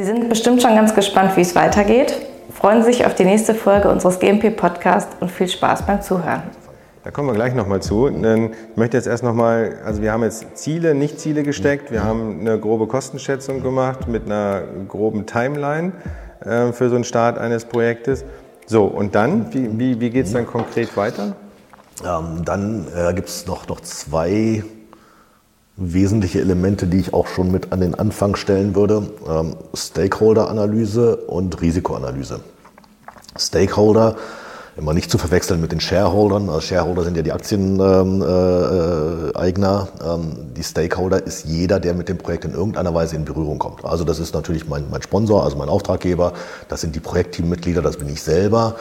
Sie sind bestimmt schon ganz gespannt, wie es weitergeht. Freuen Sie sich auf die nächste Folge unseres GMP Podcasts und viel Spaß beim Zuhören. Da kommen wir gleich nochmal zu. Ich möchte jetzt erst nochmal, also wir haben jetzt Ziele, Nicht-Ziele gesteckt. Wir haben eine grobe Kostenschätzung gemacht mit einer groben Timeline äh, für so einen Start eines Projektes. So, und dann, wie, wie, wie geht es dann konkret weiter? Ähm, dann äh, gibt es noch, noch zwei wesentliche Elemente, die ich auch schon mit an den Anfang stellen würde. Ähm, Stakeholder-Analyse und Risikoanalyse. Stakeholder immer nicht zu verwechseln mit den Shareholdern. Also Shareholder sind ja die Aktieneigner. Ähm, äh, ähm, die Stakeholder ist jeder, der mit dem Projekt in irgendeiner Weise in Berührung kommt. Also das ist natürlich mein, mein Sponsor, also mein Auftraggeber. Das sind die Projektteammitglieder, das bin ich selber.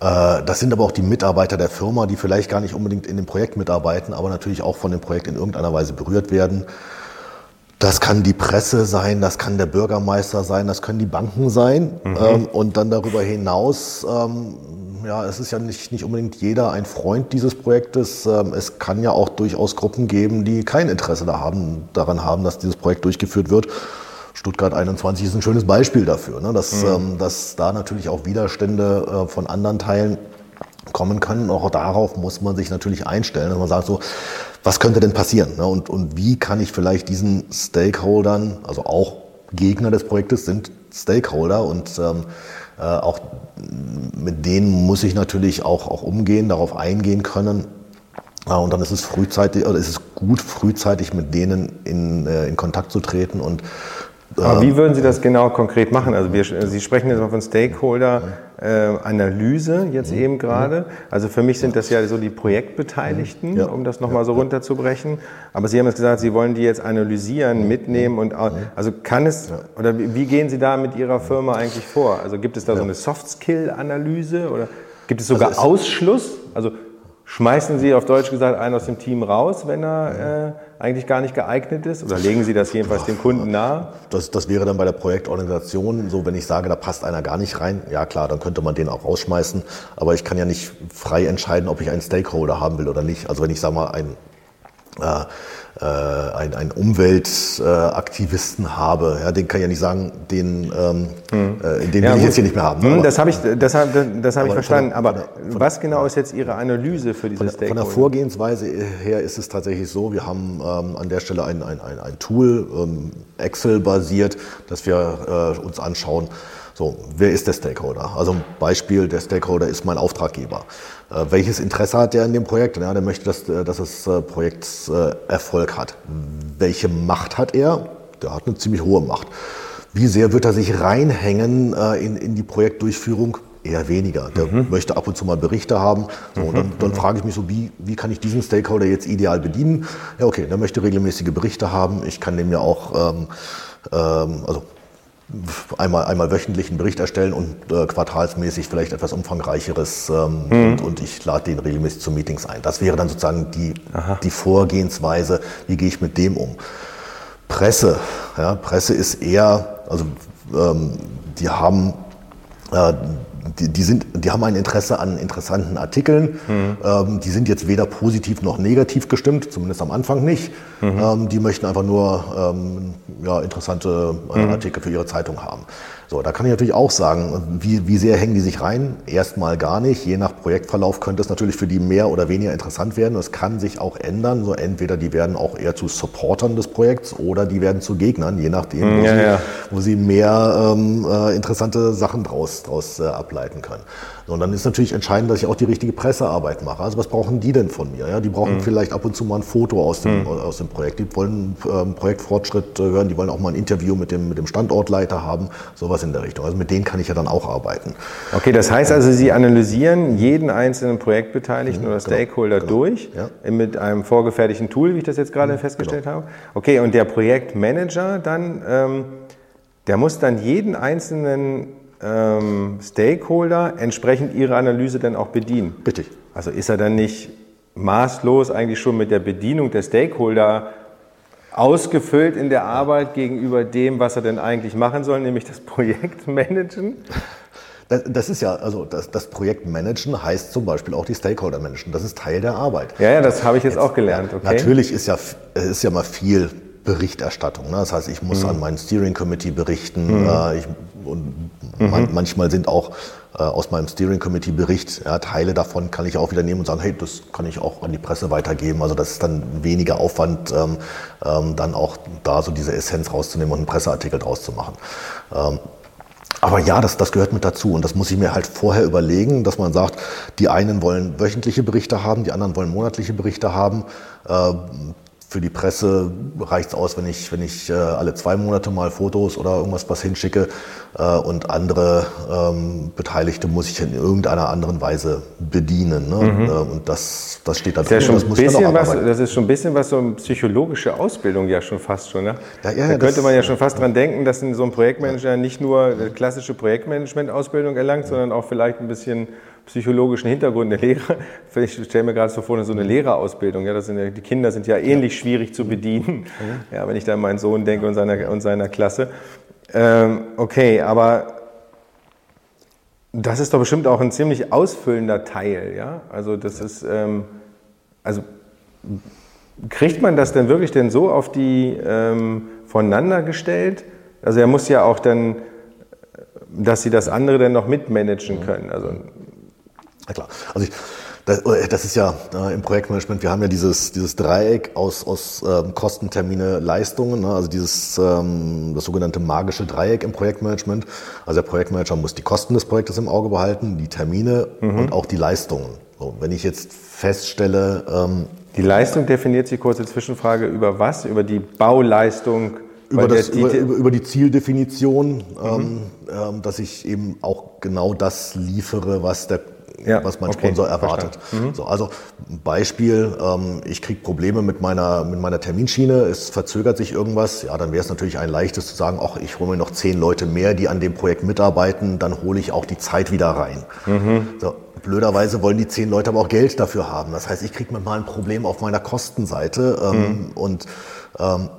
Äh, das sind aber auch die Mitarbeiter der Firma, die vielleicht gar nicht unbedingt in dem Projekt mitarbeiten, aber natürlich auch von dem Projekt in irgendeiner Weise berührt werden. Das kann die Presse sein, das kann der Bürgermeister sein, das können die Banken sein. Mhm. Ähm, und dann darüber hinaus, ähm, ja, es ist ja nicht, nicht unbedingt jeder ein Freund dieses Projektes. Ähm, es kann ja auch durchaus Gruppen geben, die kein Interesse daran haben, dass dieses Projekt durchgeführt wird. Stuttgart 21 ist ein schönes Beispiel dafür, ne? dass, mhm. ähm, dass da natürlich auch Widerstände äh, von anderen Teilen kommen können. Auch darauf muss man sich natürlich einstellen, dass man sagt so, was könnte denn passieren? Ne? Und, und wie kann ich vielleicht diesen Stakeholdern, also auch Gegner des Projektes sind Stakeholder und ähm, äh, auch mit denen muss ich natürlich auch, auch umgehen, darauf eingehen können. Ja, und dann ist es frühzeitig, oder ist es gut, frühzeitig mit denen in, äh, in Kontakt zu treten und aber wie würden Sie das genau konkret machen? Also wir, Sie sprechen jetzt mal von Stakeholder-Analyse äh, jetzt eben gerade. Also für mich sind das ja so die Projektbeteiligten, ja. um das nochmal so runterzubrechen. Aber Sie haben jetzt gesagt, Sie wollen die jetzt analysieren, mitnehmen und also kann es oder wie gehen Sie da mit Ihrer Firma eigentlich vor? Also gibt es da so eine Soft-Skill-Analyse oder gibt es sogar also Ausschluss? Also Schmeißen Sie auf Deutsch gesagt einen aus dem Team raus, wenn er äh, eigentlich gar nicht geeignet ist? Oder legen Sie das jedenfalls dem Kunden nahe? Das, das wäre dann bei der Projektorganisation so, wenn ich sage, da passt einer gar nicht rein. Ja klar, dann könnte man den auch rausschmeißen. Aber ich kann ja nicht frei entscheiden, ob ich einen Stakeholder haben will oder nicht. Also wenn ich sage mal, ein äh, äh, einen, einen Umweltaktivisten habe, ja, den kann ich ja nicht sagen, den, ähm, hm. äh, den ja, will ich jetzt hier nicht mehr haben. Hm, das habe ich, das hab, das hab ich verstanden. aber der, was genau ist jetzt Ihre Analyse für diese Stakeholder? Von der Vorgehensweise her ist es tatsächlich so, wir haben ähm, an der Stelle ein, ein, ein, ein Tool, ähm, Excel-basiert, das wir äh, uns anschauen, so, wer ist der Stakeholder? Also ein Beispiel, der Stakeholder ist mein Auftraggeber. Äh, welches Interesse hat der in dem Projekt? Ja, der möchte, dass, äh, dass das äh, Projekt äh, Erfolg hat. Welche Macht hat er? Der hat eine ziemlich hohe Macht. Wie sehr wird er sich reinhängen äh, in, in die Projektdurchführung? Eher weniger. Der mhm. möchte ab und zu mal Berichte haben. So, und dann, dann frage ich mich so, wie, wie kann ich diesen Stakeholder jetzt ideal bedienen? Ja, okay, der möchte regelmäßige Berichte haben. Ich kann dem ja auch, ähm, ähm, also einmal, einmal wöchentlich einen Bericht erstellen und äh, quartalsmäßig vielleicht etwas umfangreicheres ähm, mhm. und, und, ich lade den regelmäßig zu Meetings ein. Das wäre dann sozusagen die, die Vorgehensweise, wie gehe ich mit dem um. Presse, ja, Presse ist eher, also ähm, die haben äh, die, die, sind, die haben ein Interesse an interessanten Artikeln. Mhm. Ähm, die sind jetzt weder positiv noch negativ gestimmt, zumindest am Anfang nicht. Mhm. Ähm, die möchten einfach nur ähm, ja, interessante äh, mhm. Artikel für ihre Zeitung haben. So, da kann ich natürlich auch sagen, wie, wie sehr hängen die sich rein? Erstmal gar nicht. Je nach Projektverlauf könnte es natürlich für die mehr oder weniger interessant werden. Es kann sich auch ändern. So entweder die werden auch eher zu Supportern des Projekts oder die werden zu Gegnern, je nachdem, wo, ja, sie, ja. wo sie mehr ähm, äh, interessante Sachen draus, draus äh, ableiten können. So, und dann ist natürlich entscheidend, dass ich auch die richtige Pressearbeit mache. Also was brauchen die denn von mir? Ja, die brauchen mhm. vielleicht ab und zu mal ein Foto aus dem, mhm. aus dem Projekt. Die wollen ähm, Projektfortschritt äh, hören, die wollen auch mal ein Interview mit dem, mit dem Standortleiter haben. Sowas in der Richtung. Also mit denen kann ich ja dann auch arbeiten. Okay, das heißt also, Sie analysieren jeden einzelnen Projektbeteiligten mhm, oder genau, Stakeholder genau, durch ja. mit einem vorgefertigten Tool, wie ich das jetzt gerade mhm, festgestellt genau. habe. Okay, und der Projektmanager dann, ähm, der muss dann jeden einzelnen ähm, Stakeholder entsprechend Ihre Analyse dann auch bedienen. Richtig. Also ist er dann nicht maßlos eigentlich schon mit der Bedienung der Stakeholder ausgefüllt in der Arbeit gegenüber dem, was er denn eigentlich machen soll, nämlich das Projekt managen? Das, das, ist ja, also das, das Projektmanagen heißt zum Beispiel auch die Stakeholder managen. Das ist Teil der Arbeit. Ja, ja, das habe ich jetzt, jetzt auch gelernt. Okay. Natürlich ist ja, ist ja mal viel Berichterstattung. Ne? Das heißt, ich muss mhm. an meinen Steering Committee berichten. Mhm. Äh, ich, und mhm. man, manchmal sind auch äh, aus meinem Steering Committee Bericht ja, Teile davon kann ich auch wieder nehmen und sagen, hey, das kann ich auch an die Presse weitergeben. Also das ist dann weniger Aufwand, ähm, ähm, dann auch da so diese Essenz rauszunehmen und einen Presseartikel draus zu machen. Ähm, aber ja, das, das gehört mit dazu und das muss ich mir halt vorher überlegen, dass man sagt, die einen wollen wöchentliche Berichte haben, die anderen wollen monatliche Berichte haben. Äh, für die Presse reicht es aus, wenn ich, wenn ich äh, alle zwei Monate mal Fotos oder irgendwas was hinschicke äh, und andere ähm, Beteiligte muss ich in irgendeiner anderen Weise bedienen. Ne? Mhm. Äh, und das, das steht da drin. Ja das, muss bisschen was, das ist schon ein bisschen was so eine psychologische Ausbildung ja schon fast schon. Ne? Ja, ja, da könnte man ja schon fast dran denken, dass so ein Projektmanager nicht nur klassische Projektmanagement-Ausbildung erlangt, sondern auch vielleicht ein bisschen psychologischen Hintergrund eine Lehre. Ich stelle mir gerade so vor, so eine Lehrerausbildung. Ja, das sind ja, die Kinder sind ja ähnlich schwierig zu bedienen. Mhm. Ja, wenn ich da an meinen Sohn denke und seiner, und seiner Klasse. Ähm, okay, aber das ist doch bestimmt auch ein ziemlich ausfüllender Teil. Ja, also das ist, ähm, also kriegt man das denn wirklich denn so auf die ähm, voneinander gestellt? Also er muss ja auch dann dass sie das andere dann noch mitmanagen können. Also na klar. Also ich, das, äh, das ist ja äh, im Projektmanagement, wir haben ja dieses, dieses Dreieck aus, aus ähm, Kosten, Termine, Leistungen, ne? also dieses ähm, das sogenannte magische Dreieck im Projektmanagement. Also der Projektmanager muss die Kosten des Projektes im Auge behalten, die Termine mhm. und auch die Leistungen. So, wenn ich jetzt feststelle... Ähm, die Leistung definiert sich, kurze Zwischenfrage, über was? Über die Bauleistung? Über, das, über, über, die Zieldefinition, mhm. ähm, ähm, dass ich eben auch genau das liefere, was der ja, was mein okay, Sponsor erwartet. Mhm. So, also Beispiel, ähm, ich kriege Probleme mit meiner, mit meiner Terminschiene, es verzögert sich irgendwas, ja, dann wäre es natürlich ein leichtes zu sagen, ach, ich hole mir noch zehn Leute mehr, die an dem Projekt mitarbeiten, dann hole ich auch die Zeit wieder rein. Mhm. So, blöderweise wollen die zehn Leute aber auch Geld dafür haben. Das heißt, ich kriege mir mal ein Problem auf meiner Kostenseite ähm, mhm. und ähm,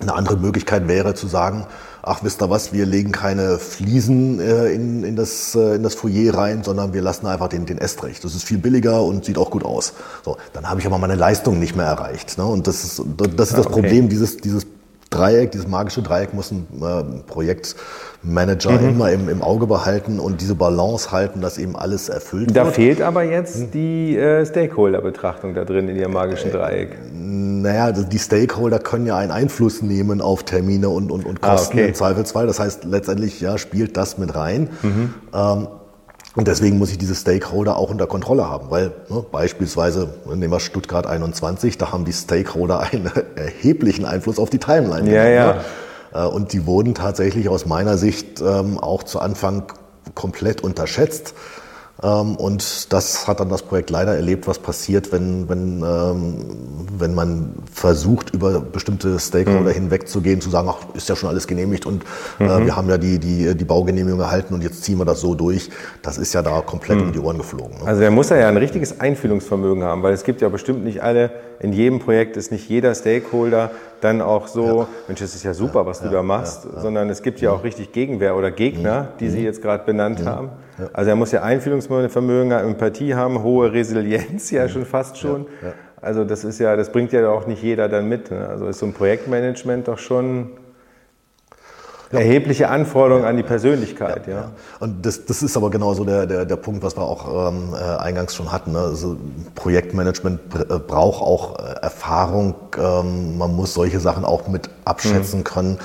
eine andere Möglichkeit wäre zu sagen, ach wisst ihr was, wir legen keine Fliesen äh, in, in, das, äh, in das Foyer rein, sondern wir lassen einfach den, den Estrich. Das ist viel billiger und sieht auch gut aus. So, dann habe ich aber meine Leistung nicht mehr erreicht. Ne? Und das ist das, ist das ah, okay. Problem, dieses, dieses Dreieck, dieses magische Dreieck muss ein äh, Projektmanager mhm. immer im, im, Auge behalten und diese Balance halten, dass eben alles erfüllt da wird. Da fehlt aber jetzt die äh, Stakeholder-Betrachtung da drin in Ihrem magischen äh, Dreieck. Naja, die Stakeholder können ja einen Einfluss nehmen auf Termine und, und, und ah, Kosten ah, okay. im Zweifelsfall. Das heißt, letztendlich ja, spielt das mit rein. Mhm. Ähm, und deswegen muss ich diese Stakeholder auch unter Kontrolle haben, weil ne, beispielsweise, nehmen wir Stuttgart 21, da haben die Stakeholder einen erheblichen Einfluss auf die Timeline. Ja, ja. Ne? Und die wurden tatsächlich aus meiner Sicht ähm, auch zu Anfang komplett unterschätzt. Ähm, und das hat dann das Projekt leider erlebt, was passiert, wenn, wenn, ähm, wenn man versucht, über bestimmte Stakeholder mhm. hinwegzugehen, zu sagen, ach, ist ja schon alles genehmigt und äh, mhm. wir haben ja die, die, die Baugenehmigung erhalten und jetzt ziehen wir das so durch. Das ist ja da komplett mhm. um die Ohren geflogen. Ne? Also er muss ja ein richtiges Einfühlungsvermögen haben, weil es gibt ja bestimmt nicht alle, in jedem Projekt ist nicht jeder Stakeholder dann auch so, ja. Mensch, das ist ja super, was du da machst, sondern es gibt ja auch richtig Gegenwehr oder Gegner, die Sie jetzt gerade benannt haben. Also er muss ja Einfühlungsvermögen, Empathie haben, hohe Resilienz ja schon fast schon. Also das ist ja, das bringt ja auch nicht jeder dann mit. Ne? Also ist so ein Projektmanagement doch schon erhebliche Anforderungen an die Persönlichkeit. Ja. Und das, das ist aber genauso der, der, der Punkt, was wir auch ähm, äh, eingangs schon hatten. Ne? Also Projektmanagement äh, braucht auch äh, Erfahrung. Ähm, man muss solche Sachen auch mit abschätzen mhm. können.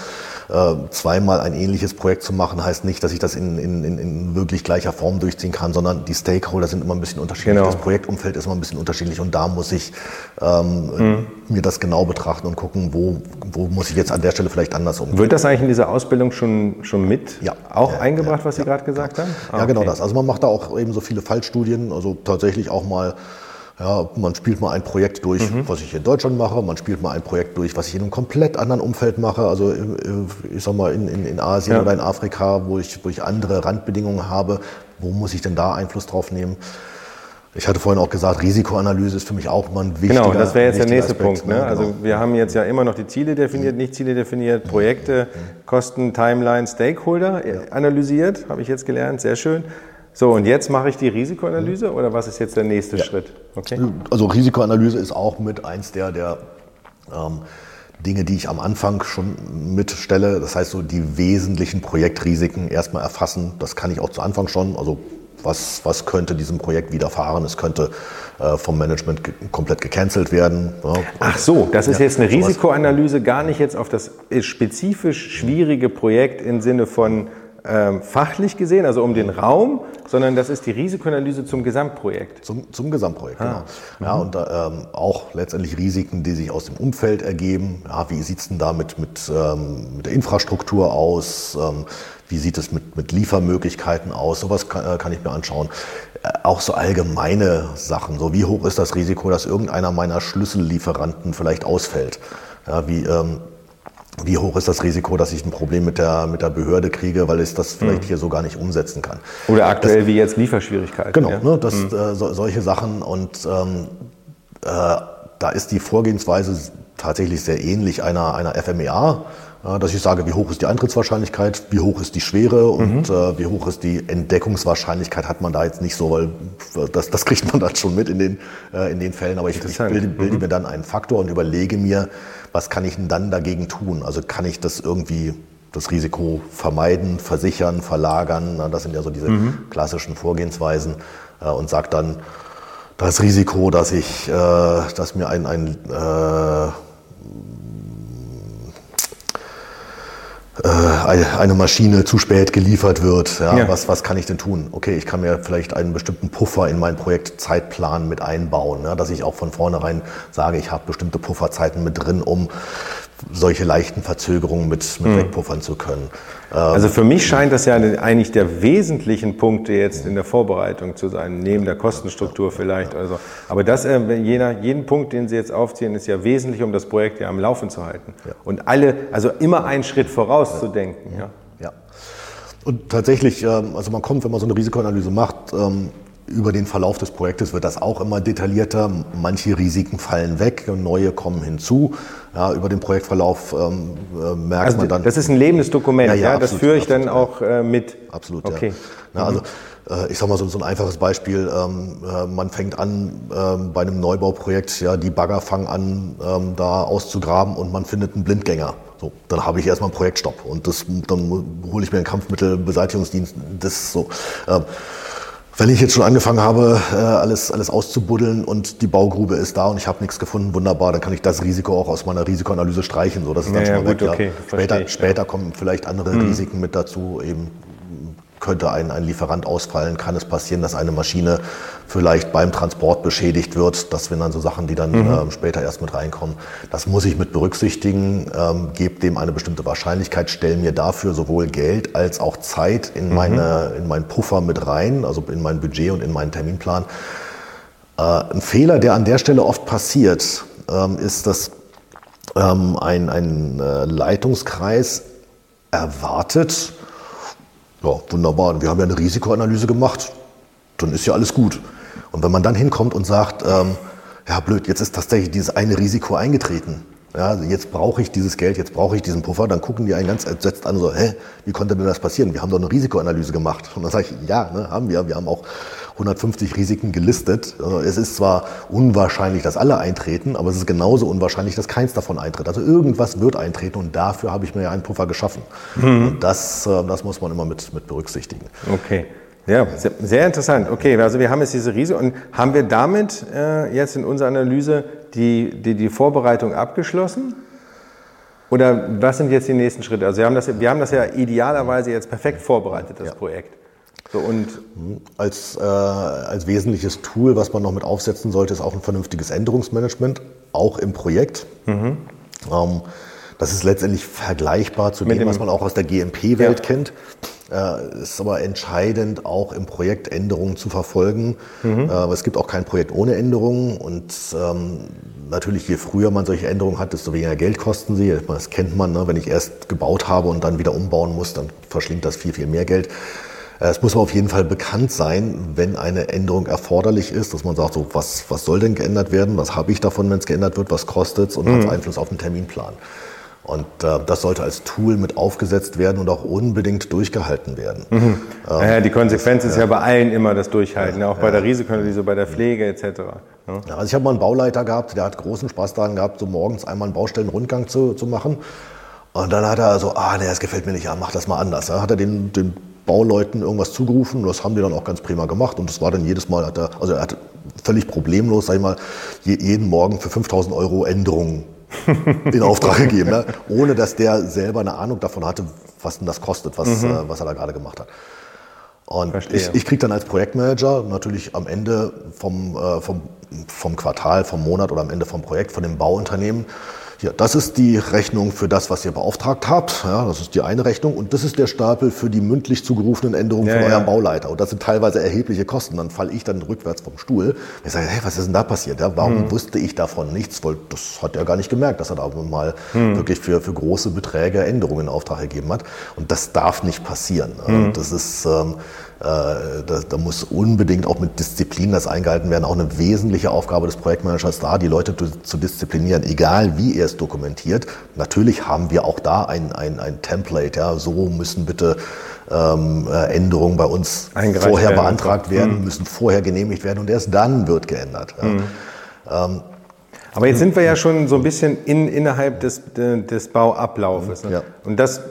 Äh, zweimal ein ähnliches Projekt zu machen, heißt nicht, dass ich das in, in, in wirklich gleicher Form durchziehen kann, sondern die Stakeholder sind immer ein bisschen unterschiedlich. Genau. Das Projektumfeld ist immer ein bisschen unterschiedlich und da muss ich ähm, mhm. mir das genau betrachten und gucken, wo, wo muss ich jetzt an der Stelle vielleicht anders umgehen. Wird das eigentlich in dieser Ausbildung schon, schon mit ja. auch ja, eingebracht, was Sie gerade gesagt haben? Ah, ja, genau okay. das. Also man macht da auch eben so viele Fallstudien, also tatsächlich auch mal ja, man spielt mal ein Projekt durch, mhm. was ich in Deutschland mache, man spielt mal ein Projekt durch, was ich in einem komplett anderen Umfeld mache, also äh, ich sag mal in, in, in Asien ja. oder in Afrika, wo ich, wo ich andere Randbedingungen habe. Wo muss ich denn da Einfluss drauf nehmen? Ich hatte vorhin auch gesagt, Risikoanalyse ist für mich auch mal ein wichtiger Genau, das wäre jetzt der nächste Aspekt, Punkt. Ne? ne? Also genau. wir haben jetzt ja immer noch die Ziele definiert, nicht Ziele definiert, Projekte, Kosten, Timeline, Stakeholder analysiert, habe ich jetzt gelernt, sehr schön. So, und jetzt mache ich die Risikoanalyse oder was ist jetzt der nächste ja. Schritt? Okay. Also Risikoanalyse ist auch mit eins der, der, ähm, Dinge, die ich am Anfang schon mitstelle. Das heißt, so die wesentlichen Projektrisiken erstmal erfassen. Das kann ich auch zu Anfang schon. Also was, was könnte diesem Projekt widerfahren? Es könnte äh, vom Management ge komplett gecancelt werden. Ja. Ach so, das ist ja, jetzt eine Risikoanalyse, gar nicht jetzt auf das spezifisch schwierige Projekt im Sinne von ähm, fachlich gesehen, also um den Raum, sondern das ist die Risikoanalyse zum Gesamtprojekt. Zum, zum Gesamtprojekt, ah. genau. Ja, mhm. und ähm, auch letztendlich Risiken, die sich aus dem Umfeld ergeben. Ja, wie sieht es denn da mit, mit, ähm, mit der Infrastruktur aus? Ähm, wie sieht es mit, mit Liefermöglichkeiten aus? Sowas kann, äh, kann ich mir anschauen. Äh, auch so allgemeine Sachen, so wie hoch ist das Risiko, dass irgendeiner meiner Schlüssellieferanten vielleicht ausfällt? Ja, wie, ähm, wie hoch ist das Risiko, dass ich ein Problem mit der, mit der Behörde kriege, weil ich das vielleicht mhm. hier so gar nicht umsetzen kann. Oder aktuell das, wie jetzt Lieferschwierigkeiten. Genau, ja? ne, das, mhm. äh, so, solche Sachen. Und ähm, äh, da ist die Vorgehensweise tatsächlich sehr ähnlich einer, einer FMEA. Dass ich sage, wie hoch ist die Eintrittswahrscheinlichkeit, wie hoch ist die Schwere und mhm. äh, wie hoch ist die Entdeckungswahrscheinlichkeit, hat man da jetzt nicht so, weil das, das kriegt man dann schon mit in den, äh, in den Fällen. Aber ich, ich bilde, bilde mhm. mir dann einen Faktor und überlege mir, was kann ich denn dann dagegen tun? Also kann ich das irgendwie das Risiko vermeiden, versichern, verlagern? Das sind ja so diese mhm. klassischen Vorgehensweisen äh, und sagt dann, das Risiko, dass ich, äh, dass mir ein, ein äh, eine Maschine zu spät geliefert wird. Ja, ja. Was, was kann ich denn tun? Okay, ich kann mir vielleicht einen bestimmten Puffer in meinen Projektzeitplan mit einbauen, ja, dass ich auch von vornherein sage, ich habe bestimmte Pufferzeiten mit drin, um solche leichten Verzögerungen mit, mit mhm. wegpuffern zu können. Also für mich scheint das ja eigentlich der wesentlichen Punkte jetzt in der Vorbereitung zu sein, neben der Kostenstruktur vielleicht. Also, aber das, äh, jener, jeden Punkt, den Sie jetzt aufziehen, ist ja wesentlich, um das Projekt ja am Laufen zu halten. Ja. Und alle, also immer einen Schritt voraus zu denken. Ja. ja. Und tatsächlich, ähm, also man kommt, wenn man so eine Risikoanalyse macht, ähm, über den Verlauf des Projektes wird das auch immer detaillierter. Manche Risiken fallen weg, neue kommen hinzu. Ja, über den Projektverlauf ähm, äh, merkt also man dann. Das ist ein lebendes Dokument, ja, ja, ja absolut, das führe ich absolut, dann auch äh, mit. Absolut, okay. ja. Also äh, ich sage mal so, so, ein einfaches Beispiel, ähm, äh, man fängt an ähm, bei einem Neubauprojekt, ja, die Bagger fangen an, ähm, da auszugraben und man findet einen Blindgänger. So, dann habe ich erstmal einen Projektstopp und das, dann hole ich mir einen Kampfmittelbeseitigungsdienst. Das ist so. Wenn ich jetzt schon angefangen habe, äh, alles, alles auszubuddeln und die Baugrube ist da und ich habe nichts gefunden, wunderbar, dann kann ich das Risiko auch aus meiner Risikoanalyse streichen. So, das ist dann ja, schon mal ja, gut, weg. Okay. Später, später kommen vielleicht andere hm. Risiken mit dazu, eben könnte ein, ein Lieferant ausfallen, kann es passieren, dass eine Maschine vielleicht beim Transport beschädigt wird. Das sind dann so Sachen, die dann mhm. ähm, später erst mit reinkommen. Das muss ich mit berücksichtigen, ähm, gebe dem eine bestimmte Wahrscheinlichkeit, stelle mir dafür sowohl Geld als auch Zeit in, mhm. meine, in meinen Puffer mit rein, also in mein Budget und in meinen Terminplan. Äh, ein Fehler, der an der Stelle oft passiert, ähm, ist, dass ähm, ein, ein äh, Leitungskreis erwartet, ja, wunderbar. Wir haben ja eine Risikoanalyse gemacht. Dann ist ja alles gut. Und wenn man dann hinkommt und sagt, ähm, ja blöd, jetzt ist tatsächlich dieses eine Risiko eingetreten. Ja, jetzt brauche ich dieses Geld, jetzt brauche ich diesen Puffer. Dann gucken die einen ganz entsetzt an, so, hä, wie konnte denn das passieren? Wir haben doch eine Risikoanalyse gemacht. Und dann sage ich, ja, ne, haben wir. Wir haben auch 150 Risiken gelistet. Also es ist zwar unwahrscheinlich, dass alle eintreten, aber es ist genauso unwahrscheinlich, dass keins davon eintritt. Also irgendwas wird eintreten und dafür habe ich mir ja einen Puffer geschaffen. Mhm. Und das, äh, das muss man immer mit, mit berücksichtigen. Okay. Ja, sehr, sehr, interessant. Okay, also wir haben jetzt diese Riese und haben wir damit äh, jetzt in unserer Analyse die, die, die Vorbereitung abgeschlossen? Oder was sind jetzt die nächsten Schritte? Also wir haben das, wir haben das ja idealerweise jetzt perfekt vorbereitet, das ja. Projekt. So, und als, äh, als wesentliches Tool, was man noch mit aufsetzen sollte, ist auch ein vernünftiges Änderungsmanagement, auch im Projekt. Mhm. Ähm, das ist letztendlich vergleichbar zu dem, dem, was man auch aus der GMP-Welt ja. kennt. Äh, ist aber entscheidend, auch im Projekt Änderungen zu verfolgen. Mhm. Äh, es gibt auch kein Projekt ohne Änderungen. Und ähm, natürlich, je früher man solche Änderungen hat, desto weniger Geld kosten sie. Das kennt man, ne? wenn ich erst gebaut habe und dann wieder umbauen muss, dann verschlingt das viel, viel mehr Geld. Es muss auf jeden Fall bekannt sein, wenn eine Änderung erforderlich ist, dass man sagt, so, was, was soll denn geändert werden, was habe ich davon, wenn es geändert wird, was kostet es und mhm. hat es Einfluss auf den Terminplan. Und äh, das sollte als Tool mit aufgesetzt werden und auch unbedingt durchgehalten werden. Mhm. Ähm, naja, die Konsequenz ist ja, ja, bei allen immer das Durchhalten, ja, auch bei ja, der Risikoanalyse, bei der Pflege etc. Ja, also ich habe mal einen Bauleiter gehabt, der hat großen Spaß daran gehabt, so morgens einmal einen Baustellenrundgang zu, zu machen. Und dann hat er so, ah, nee, das gefällt mir nicht, ja, mach das mal anders. Ja, hat er den, den Bauleuten irgendwas zugerufen. Das haben die dann auch ganz prima gemacht. Und das war dann jedes Mal, hat er, also er hat völlig problemlos, sag ich mal, jeden Morgen für 5000 Euro Änderungen in Auftrag gegeben, ne? ohne dass der selber eine Ahnung davon hatte, was denn das kostet, was, mhm. äh, was er da gerade gemacht hat. Und Verstehe. ich, ich kriege dann als Projektmanager natürlich am Ende vom, äh, vom, vom Quartal, vom Monat oder am Ende vom Projekt von dem Bauunternehmen ja, das ist die Rechnung für das, was ihr beauftragt habt. Ja, das ist die eine Rechnung. Und das ist der Stapel für die mündlich zugerufenen Änderungen ja, von eurem ja. Bauleiter. Und das sind teilweise erhebliche Kosten. Dann falle ich dann rückwärts vom Stuhl. Ich sage, hey, was ist denn da passiert? Ja, warum hm. wusste ich davon nichts? Weil das hat er gar nicht gemerkt, dass er da mal hm. wirklich für, für große Beträge Änderungen in Auftrag gegeben hat. Und das darf nicht passieren. Hm. Das ist, ähm, äh, da, da, muss unbedingt auch mit Disziplin das eingehalten werden. Auch eine wesentliche Aufgabe des Projektmanagers da, die Leute zu, zu disziplinieren, egal wie er es dokumentiert. Natürlich haben wir auch da ein, ein, ein Template. Ja, so müssen bitte ähm, äh, Änderungen bei uns vorher werden. beantragt werden, mhm. müssen vorher genehmigt werden und erst dann wird geändert. Ja. Mhm. Ähm, aber jetzt sind wir ja schon so ein bisschen in, innerhalb des, des Bauablaufes. Ne? Ja. Und das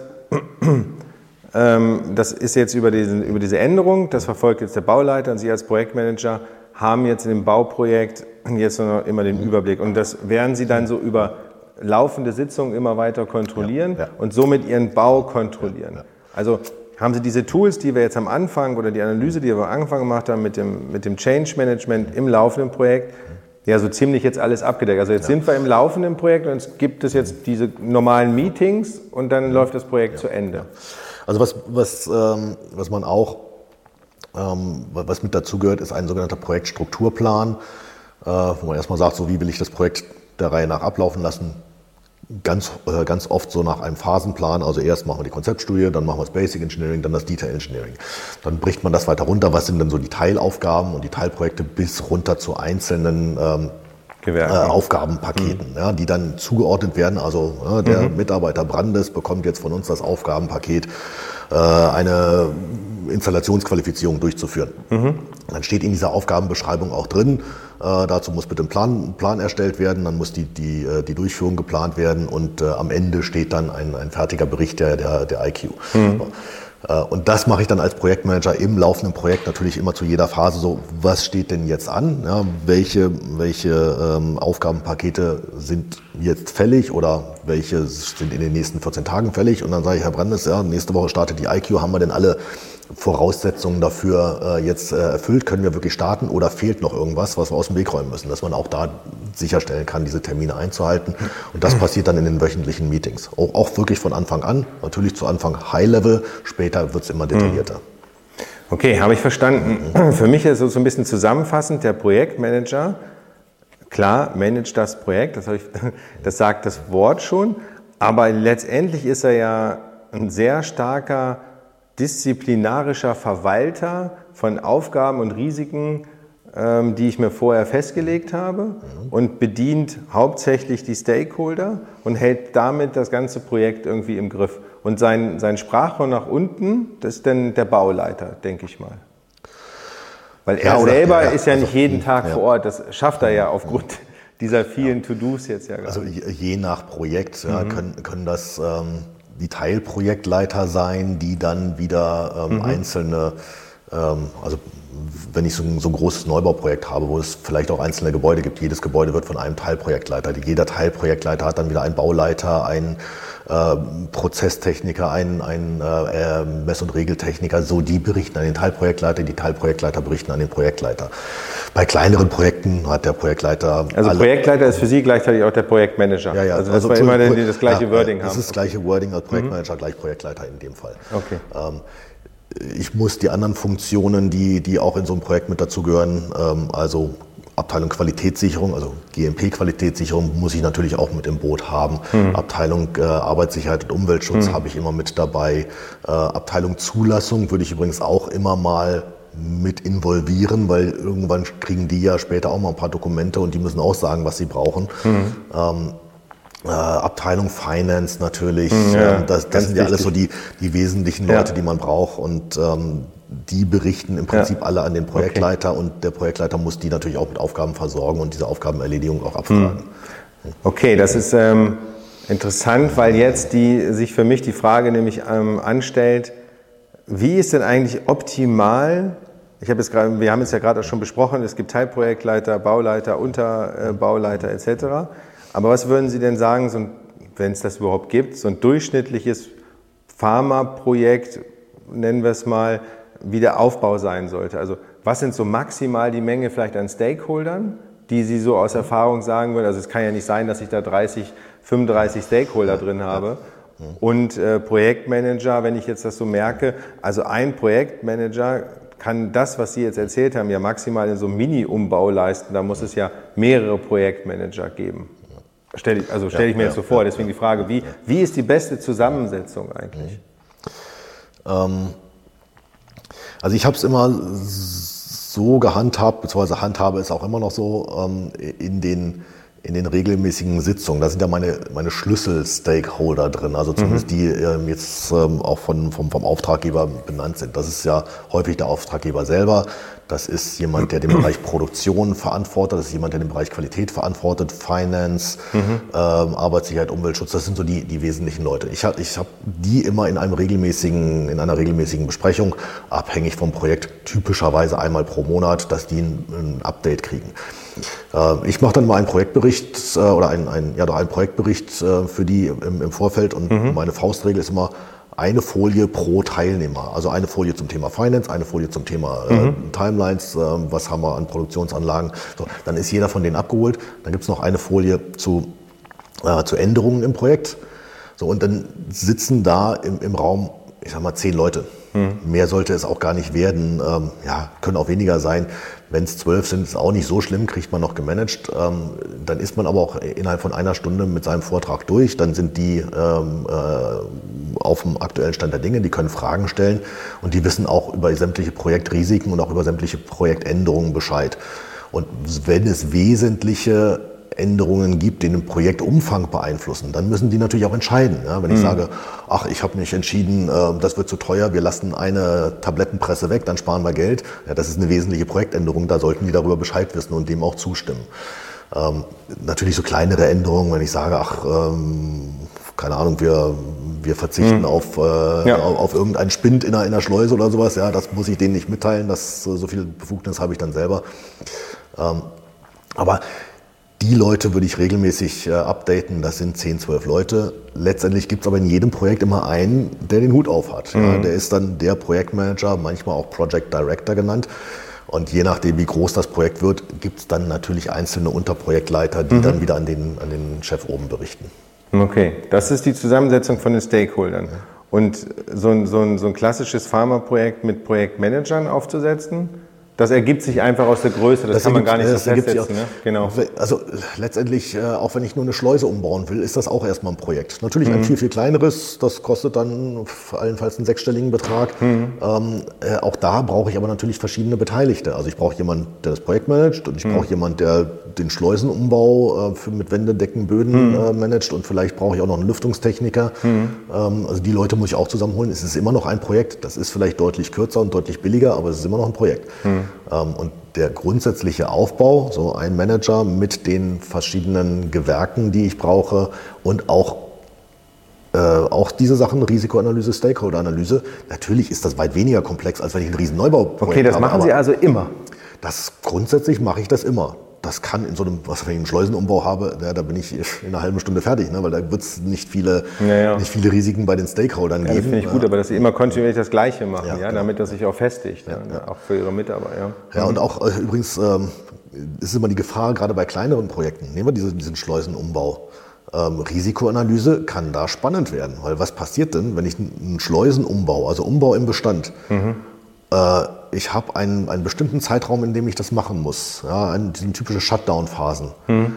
das ist jetzt über, diesen, über diese Änderung, das verfolgt jetzt der Bauleiter und Sie als Projektmanager haben jetzt in dem Bauprojekt jetzt noch immer den Überblick. Und das werden Sie dann so über laufende Sitzungen immer weiter kontrollieren ja, ja. und somit Ihren Bau kontrollieren. Ja, also haben Sie diese Tools, die wir jetzt am Anfang oder die Analyse, die wir am Anfang gemacht haben mit dem, mit dem Change Management im laufenden Projekt, ja so ziemlich jetzt alles abgedeckt. Also jetzt sind wir im laufenden Projekt und es gibt es jetzt diese normalen Meetings und dann läuft das Projekt zu Ende. Also was, was, ähm, was man auch, ähm, was mit dazu gehört, ist ein sogenannter Projektstrukturplan, äh, wo man erstmal sagt, so wie will ich das Projekt der Reihe nach ablaufen lassen. Ganz, äh, ganz oft so nach einem Phasenplan, also erst machen wir die Konzeptstudie, dann machen wir das Basic Engineering, dann das Detail Engineering. Dann bricht man das weiter runter, was sind denn so die Teilaufgaben und die Teilprojekte bis runter zu einzelnen ähm, äh, Aufgabenpaketen, mhm. ja, die dann zugeordnet werden. Also äh, der mhm. Mitarbeiter Brandes bekommt jetzt von uns das Aufgabenpaket, äh, eine Installationsqualifizierung durchzuführen. Mhm. Dann steht in dieser Aufgabenbeschreibung auch drin, äh, dazu muss bitte ein Plan, Plan erstellt werden, dann muss die, die, äh, die Durchführung geplant werden und äh, am Ende steht dann ein, ein fertiger Bericht der, der, der IQ. Mhm. Äh, und das mache ich dann als Projektmanager im laufenden Projekt natürlich immer zu jeder Phase so, was steht denn jetzt an? Ja, welche welche ähm, Aufgabenpakete sind jetzt fällig oder welche sind in den nächsten 14 Tagen fällig? Und dann sage ich, Herr Brandes, ja, nächste Woche startet die IQ, haben wir denn alle Voraussetzungen dafür äh, jetzt äh, erfüllt? Können wir wirklich starten oder fehlt noch irgendwas, was wir aus dem Weg räumen müssen? Dass man auch da sicherstellen kann, diese Termine einzuhalten. Und das passiert dann in den wöchentlichen Meetings. Auch, auch wirklich von Anfang an. Natürlich zu Anfang High-Level, später wird es immer detaillierter. Hm. Okay, habe ich verstanden. Für mich ist es so ein bisschen zusammenfassend, der Projektmanager, klar, managt das Projekt, das, ich, das sagt das Wort schon, aber letztendlich ist er ja ein sehr starker disziplinarischer Verwalter von Aufgaben und Risiken, ähm, die ich mir vorher festgelegt habe mhm. und bedient hauptsächlich die Stakeholder und hält damit das ganze Projekt irgendwie im Griff. Und sein, sein Sprachrohr nach unten, das ist dann der Bauleiter, denke ich mal. Weil er ja, oder, selber ja, ist ja also, nicht jeden Tag ja. vor Ort, das schafft er ja aufgrund dieser vielen To-Dos jetzt ja gerade. Also je nach Projekt mhm. können, können das... Ähm die Teilprojektleiter sein, die dann wieder ähm, mhm. einzelne, ähm, also wenn ich so ein, so ein, großes Neubauprojekt habe, wo es vielleicht auch einzelne Gebäude gibt, jedes Gebäude wird von einem Teilprojektleiter. Jeder Teilprojektleiter hat dann wieder einen Bauleiter, einen äh, Prozesstechniker, einen, einen äh, Mess- und Regeltechniker. So, die berichten an den Teilprojektleiter, die Teilprojektleiter berichten an den Projektleiter. Bei kleineren Projekten hat der Projektleiter. Also Projektleiter ist für Sie gleichzeitig auch der Projektmanager. Ja, ja. Also, dass also, wir immer das gleiche ja, Wording haben. Das ist das gleiche Wording als Projektmanager, mhm. gleich Projektleiter in dem Fall. Okay. Ähm, ich muss die anderen Funktionen, die, die auch in so einem Projekt mit dazugehören, ähm, also Abteilung Qualitätssicherung, also GMP-Qualitätssicherung muss ich natürlich auch mit im Boot haben. Mhm. Abteilung äh, Arbeitssicherheit und Umweltschutz mhm. habe ich immer mit dabei. Äh, Abteilung Zulassung würde ich übrigens auch immer mal mit involvieren, weil irgendwann kriegen die ja später auch mal ein paar Dokumente und die müssen auch sagen, was sie brauchen. Mhm. Ähm, äh, Abteilung Finance natürlich. Hm, ja, ähm, das, das sind ja alles so die, die wesentlichen Leute, ja. die man braucht. Und ähm, die berichten im Prinzip ja. alle an den Projektleiter okay. und der Projektleiter muss die natürlich auch mit Aufgaben versorgen und diese Aufgabenerledigung auch abfragen. Hm. Okay, das ist ähm, interessant, weil jetzt die, sich für mich die Frage nämlich ähm, anstellt, wie ist denn eigentlich optimal, ich habe jetzt gerade, wir haben es ja gerade auch schon besprochen, es gibt Teilprojektleiter, Bauleiter, Unterbauleiter etc. Aber was würden Sie denn sagen, so wenn es das überhaupt gibt, so ein durchschnittliches Pharmaprojekt, nennen wir es mal, wie der Aufbau sein sollte? Also was sind so maximal die Menge vielleicht an Stakeholdern, die Sie so aus Erfahrung sagen würden? Also es kann ja nicht sein, dass ich da 30, 35 Stakeholder drin habe. Und äh, Projektmanager, wenn ich jetzt das so merke, also ein Projektmanager kann das, was Sie jetzt erzählt haben, ja maximal in so einem Mini-Umbau leisten. Da muss es ja mehrere Projektmanager geben. Stell ich, also stelle ich mir ja, jetzt so vor. Deswegen die Frage, wie, wie ist die beste Zusammensetzung eigentlich? Ähm, also ich habe es immer so gehandhabt, beziehungsweise handhabe es auch immer noch so ähm, in den in den regelmäßigen Sitzungen. Da sind ja meine, meine Schlüssel-Stakeholder drin, also zumindest mhm. die ähm, jetzt ähm, auch von, vom, vom Auftraggeber benannt sind. Das ist ja häufig der Auftraggeber selber. Das ist jemand, der den Bereich Produktion verantwortet. Das ist jemand, der den Bereich Qualität verantwortet, Finance, mhm. ähm, Arbeitssicherheit, Umweltschutz. Das sind so die, die wesentlichen Leute. Ich habe ich hab die immer in einem regelmäßigen, in einer regelmäßigen Besprechung, abhängig vom Projekt, typischerweise einmal pro Monat, dass die ein, ein Update kriegen. Äh, ich mache dann mal einen Projektbericht äh, oder einen, einen, ja, einen Projektbericht äh, für die im, im Vorfeld und mhm. meine Faustregel ist immer eine Folie pro Teilnehmer. Also eine Folie zum Thema Finance, eine Folie zum Thema mhm. Timelines, was haben wir an Produktionsanlagen. So, dann ist jeder von denen abgeholt. Dann gibt es noch eine Folie zu, äh, zu Änderungen im Projekt. So, und dann sitzen da im, im Raum, ich sag mal, zehn Leute. Mhm. Mehr sollte es auch gar nicht werden. Ähm, ja, können auch weniger sein. Wenn es zwölf sind, ist auch nicht so schlimm, kriegt man noch gemanagt. Ähm, dann ist man aber auch innerhalb von einer Stunde mit seinem Vortrag durch. Dann sind die ähm, äh, auf dem aktuellen Stand der Dinge, die können Fragen stellen und die wissen auch über sämtliche Projektrisiken und auch über sämtliche Projektänderungen Bescheid. Und wenn es wesentliche Änderungen gibt, die den Projektumfang beeinflussen, dann müssen die natürlich auch entscheiden. Ja, wenn ich mhm. sage, ach, ich habe mich entschieden, äh, das wird zu teuer, wir lassen eine Tablettenpresse weg, dann sparen wir Geld. Ja, das ist eine wesentliche Projektänderung, da sollten die darüber Bescheid wissen und dem auch zustimmen. Ähm, natürlich so kleinere Änderungen, wenn ich sage, ach, ähm, keine Ahnung, wir, wir verzichten mhm. auf, äh, ja. auf, auf, irgendeinen Spind in einer, in einer Schleuse oder sowas, ja, das muss ich denen nicht mitteilen, das, so viel Befugnis habe ich dann selber. Ähm, aber die Leute würde ich regelmäßig äh, updaten, das sind 10, 12 Leute. Letztendlich gibt es aber in jedem Projekt immer einen, der den Hut auf hat. Mhm. Ja, der ist dann der Projektmanager, manchmal auch Project Director genannt. Und je nachdem, wie groß das Projekt wird, gibt es dann natürlich einzelne Unterprojektleiter, die mhm. dann wieder an den, an den Chef oben berichten. Okay, das ist die Zusammensetzung von den Stakeholdern. Und so ein, so ein, so ein klassisches Pharmaprojekt mit Projektmanagern aufzusetzen, das ergibt sich einfach aus der Größe, das, das kann man gar nicht so festsetzen. Ne? Genau. Also letztendlich, äh, auch wenn ich nur eine Schleuse umbauen will, ist das auch erstmal ein Projekt. Natürlich mhm. ein viel, viel kleineres, das kostet dann allenfalls einen sechsstelligen Betrag. Mhm. Ähm, äh, auch da brauche ich aber natürlich verschiedene Beteiligte. Also ich brauche jemanden, der das Projekt managt und ich mhm. brauche jemanden, der den Schleusenumbau äh, für, mit Wände, Decken, Böden mhm. äh, managt und vielleicht brauche ich auch noch einen Lüftungstechniker. Mhm. Ähm, also die Leute muss ich auch zusammenholen. Es ist immer noch ein Projekt. Das ist vielleicht deutlich kürzer und deutlich billiger, aber es ist immer noch ein Projekt. Ähm, und der grundsätzliche Aufbau, so ein Manager mit den verschiedenen Gewerken, die ich brauche und auch äh, auch diese Sachen, Risikoanalyse, Stakeholder-Analyse, natürlich ist das weit weniger komplex, als wenn ich einen riesen Neubau habe. Okay, das machen Sie also immer? Das, grundsätzlich mache ich das immer das kann in so einem, was wenn ich einen Schleusenumbau habe, ja, da bin ich in einer halben Stunde fertig, ne, weil da wird es nicht viele, ja, ja. nicht viele Risiken bei den Stakeholdern geben. Das finde ich gut, aber dass Sie immer kontinuierlich das Gleiche machen, ja, genau. damit das sich auch festigt, ne, auch für Ihre Mitarbeiter. Ja, und auch äh, übrigens ähm, ist immer die Gefahr, gerade bei kleineren Projekten, nehmen wir diese, diesen Schleusenumbau. Ähm, Risikoanalyse kann da spannend werden, weil was passiert denn, wenn ich einen Schleusenumbau, also Umbau im Bestand, mhm. Äh, ich habe einen, einen bestimmten Zeitraum, in dem ich das machen muss. Ja, typische Shutdown-Phasen. Mhm.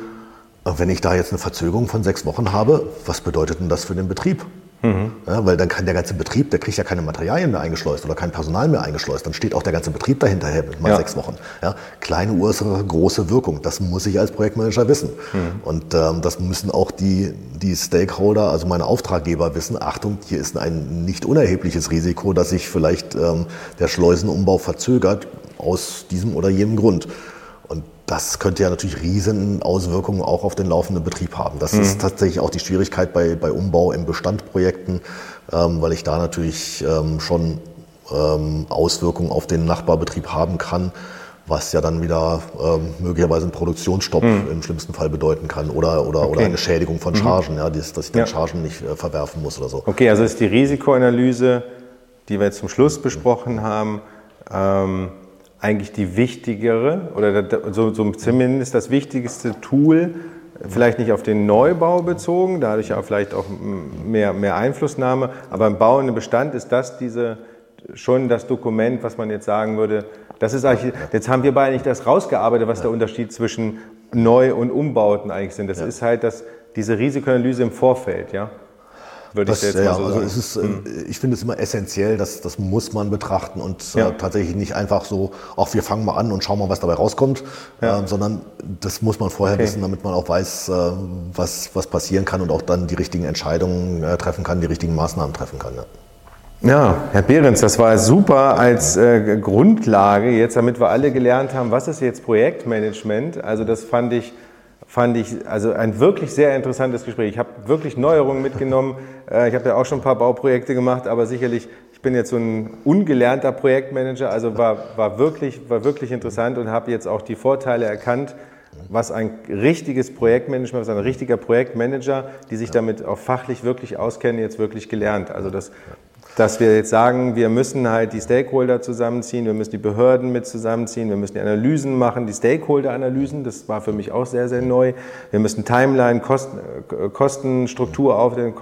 Wenn ich da jetzt eine Verzögerung von sechs Wochen habe, was bedeutet denn das für den Betrieb? Mhm. Ja, weil dann kann der ganze Betrieb, der kriegt ja keine Materialien mehr eingeschleust oder kein Personal mehr eingeschleust. Dann steht auch der ganze Betrieb dahinter mal ja. sechs Wochen. Ja, kleine Ursache, große Wirkung. Das muss ich als Projektmanager wissen. Mhm. Und ähm, das müssen auch die, die Stakeholder, also meine Auftraggeber wissen. Achtung, hier ist ein nicht unerhebliches Risiko, dass sich vielleicht ähm, der Schleusenumbau verzögert aus diesem oder jenem Grund. Das könnte ja natürlich riesen Auswirkungen auch auf den laufenden Betrieb haben. Das mhm. ist tatsächlich auch die Schwierigkeit bei, bei Umbau im Bestandprojekten, ähm, weil ich da natürlich ähm, schon ähm, Auswirkungen auf den Nachbarbetrieb haben kann, was ja dann wieder ähm, möglicherweise einen Produktionsstopp mhm. im schlimmsten Fall bedeuten kann oder, oder, okay. oder eine Schädigung von mhm. Chargen, mhm. ja, dass, dass ich dann ja. Chargen nicht äh, verwerfen muss oder so. Okay, also ist die Risikoanalyse, die wir jetzt zum Schluss besprochen haben, ähm, eigentlich die wichtigere oder so, so zumindest das wichtigste Tool, vielleicht nicht auf den Neubau bezogen, dadurch auch vielleicht auch mehr, mehr Einflussnahme, aber im Bau und im Bestand ist das diese, schon das Dokument, was man jetzt sagen würde, das ist eigentlich, jetzt haben wir beide nicht das rausgearbeitet, was der Unterschied zwischen Neu- und Umbauten eigentlich sind. Das ja. ist halt das, diese Risikoanalyse im Vorfeld, ja würde das, ich jetzt ja, mal so also sagen. Es ist, hm. Ich finde es immer essentiell, dass das muss man betrachten und äh, ja. äh, tatsächlich nicht einfach so, auch wir fangen mal an und schauen mal, was dabei rauskommt, ja. äh, sondern das muss man vorher okay. wissen, damit man auch weiß, äh, was, was passieren kann und auch dann die richtigen Entscheidungen äh, treffen kann, die richtigen Maßnahmen treffen kann. Ja. Ja, Herr Behrens, das war super als äh, Grundlage jetzt, damit wir alle gelernt haben, was ist jetzt Projektmanagement. Also das fand ich fand ich also ein wirklich sehr interessantes Gespräch. Ich habe wirklich Neuerungen mitgenommen. Äh, ich habe ja auch schon ein paar Bauprojekte gemacht, aber sicherlich, ich bin jetzt so ein ungelernter Projektmanager, also war, war, wirklich, war wirklich interessant und habe jetzt auch die Vorteile erkannt, was ein richtiges Projektmanagement, was ein richtiger Projektmanager, die sich damit auch fachlich wirklich auskennen, jetzt wirklich gelernt. Also das dass wir jetzt sagen, wir müssen halt die Stakeholder zusammenziehen, wir müssen die Behörden mit zusammenziehen, wir müssen die Analysen machen, die Stakeholder-Analysen, das war für mich auch sehr, sehr neu. Wir müssen Timeline, Kosten, äh, Kostenstruktur auf den,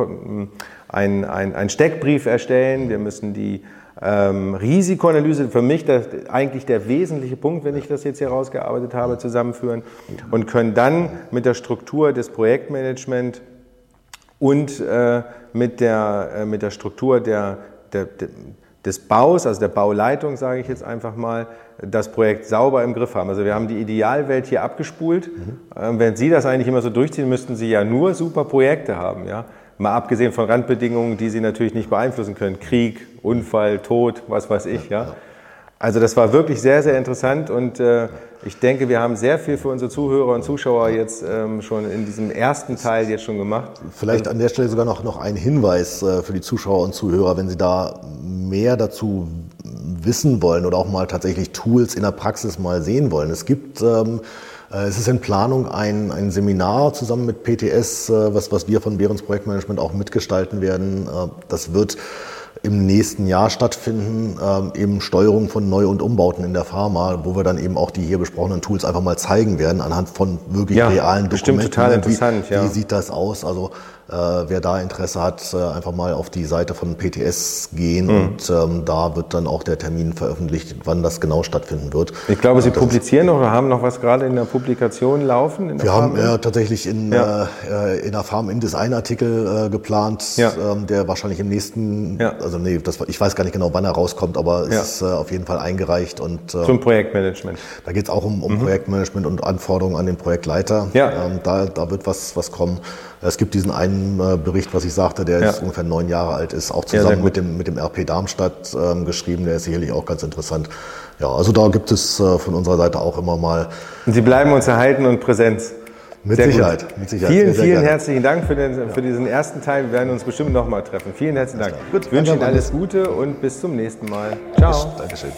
ein, ein, ein Steckbrief erstellen, wir müssen die ähm, Risikoanalyse, für mich das, eigentlich der wesentliche Punkt, wenn ich das jetzt hier rausgearbeitet habe, zusammenführen und können dann mit der Struktur des Projektmanagement und äh, mit, der, äh, mit der Struktur der, der, des Baus, also der Bauleitung, sage ich jetzt einfach mal, das Projekt sauber im Griff haben. Also wir haben die Idealwelt hier abgespult. Mhm. Ähm, wenn Sie das eigentlich immer so durchziehen, müssten Sie ja nur super Projekte haben. Ja? Mal abgesehen von Randbedingungen, die Sie natürlich nicht beeinflussen können. Krieg, Unfall, Tod, was weiß ich. Ja? Also das war wirklich sehr, sehr interessant und äh, ich denke, wir haben sehr viel für unsere Zuhörer und Zuschauer jetzt ähm, schon in diesem ersten Teil jetzt schon gemacht. Vielleicht an der Stelle sogar noch, noch ein Hinweis äh, für die Zuschauer und Zuhörer, wenn Sie da mehr dazu wissen wollen oder auch mal tatsächlich Tools in der Praxis mal sehen wollen. Es gibt ähm, äh, es ist in Planung ein, ein Seminar zusammen mit PTS, äh, was, was wir von Behrens Projektmanagement auch mitgestalten werden. Äh, das wird im nächsten Jahr stattfinden, ähm, eben Steuerung von Neu- und Umbauten in der Pharma, wo wir dann eben auch die hier besprochenen Tools einfach mal zeigen werden anhand von wirklich ja, realen Dokumenten. Total interessant, wie, ja. wie sieht das aus? Also wer da Interesse hat, äh, einfach mal auf die Seite von PTS gehen mhm. und ähm, da wird dann auch der Termin veröffentlicht, wann das genau stattfinden wird. Ich glaube, Sie publizieren noch oder haben noch was gerade in der Publikation laufen? wir haben ja tatsächlich in, ja. Äh, in der Farm in Design Artikel äh, geplant, ja. ähm, der wahrscheinlich im nächsten, ja. also nee, das, ich weiß gar nicht genau, wann er rauskommt, aber es ist äh, auf jeden Fall eingereicht. Und, äh, Zum Projektmanagement. Da geht es auch um, um mhm. Projektmanagement und Anforderungen an den Projektleiter. Ja. Ähm, da, da wird was, was kommen. Es gibt diesen einen äh, Bericht, was ich sagte, der ja. ungefähr neun Jahre alt ist, auch zusammen ja, mit, dem, mit dem RP Darmstadt ähm, geschrieben. Der ist sicherlich auch ganz interessant. Ja, also da gibt es äh, von unserer Seite auch immer mal. Und Sie bleiben uns erhalten und Präsenz. Mit Sicherheit, mit Sicherheit. Vielen, sehr, vielen herzlichen Dank für, den, für, diesen ersten Teil. Wir werden uns bestimmt nochmal treffen. Vielen herzlichen Dank. Gut, ich wünsche Ihnen alles Gute und bis zum nächsten Mal. Ciao. Dankeschön.